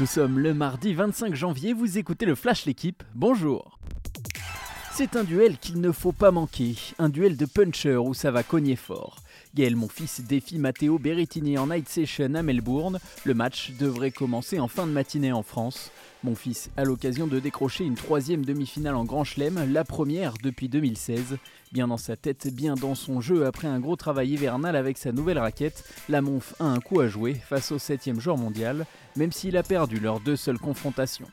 Nous sommes le mardi 25 janvier, vous écoutez le Flash L'équipe, bonjour C'est un duel qu'il ne faut pas manquer, un duel de puncher où ça va cogner fort. Gaël Monfils défie Matteo Berrettini en night session à Melbourne. Le match devrait commencer en fin de matinée en France. Monfils a l'occasion de décrocher une troisième demi-finale en Grand Chelem, la première depuis 2016. Bien dans sa tête, bien dans son jeu, après un gros travail hivernal avec sa nouvelle raquette, la Monf a un coup à jouer face au 7 joueur mondial, même s'il a perdu leurs deux seules confrontations.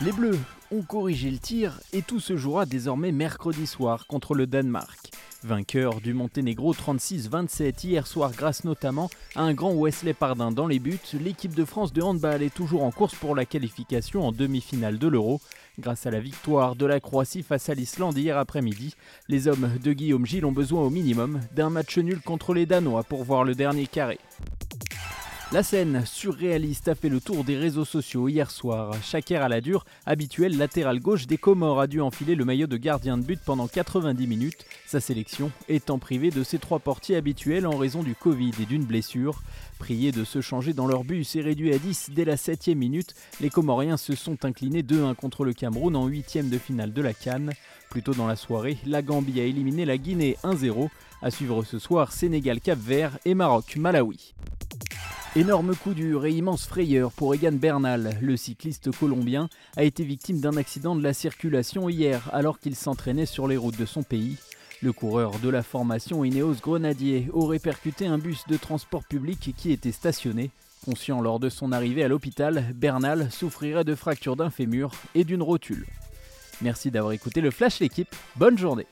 Les Bleus ont corrigé le tir et tout se jouera désormais mercredi soir contre le Danemark. Vainqueur du Monténégro 36-27 hier soir grâce notamment à un grand Wesley Pardin dans les buts, l'équipe de France de handball est toujours en course pour la qualification en demi-finale de l'Euro. Grâce à la victoire de la Croatie face à l'Islande hier après-midi, les hommes de Guillaume Gilles ont besoin au minimum d'un match nul contre les Danois pour voir le dernier carré. La scène surréaliste a fait le tour des réseaux sociaux hier soir. Chaker à la dure, habituel latéral gauche des Comores, a dû enfiler le maillot de gardien de but pendant 90 minutes, sa sélection étant privée de ses trois portiers habituels en raison du Covid et d'une blessure. Priés de se changer dans leur bus et réduit à 10 dès la 7 minute, les Comoriens se sont inclinés 2-1 contre le Cameroun en 8 de finale de la Cannes. Plus tôt dans la soirée, la Gambie a éliminé la Guinée 1-0. À suivre ce soir, Sénégal-Cap-Vert et Maroc-Malawi. Énorme coup dur et immense frayeur pour Egan Bernal. Le cycliste colombien a été victime d'un accident de la circulation hier alors qu'il s'entraînait sur les routes de son pays. Le coureur de la formation Ineos Grenadier aurait percuté un bus de transport public qui était stationné. Conscient lors de son arrivée à l'hôpital, Bernal souffrirait de fractures d'un fémur et d'une rotule. Merci d'avoir écouté le Flash l'équipe. Bonne journée.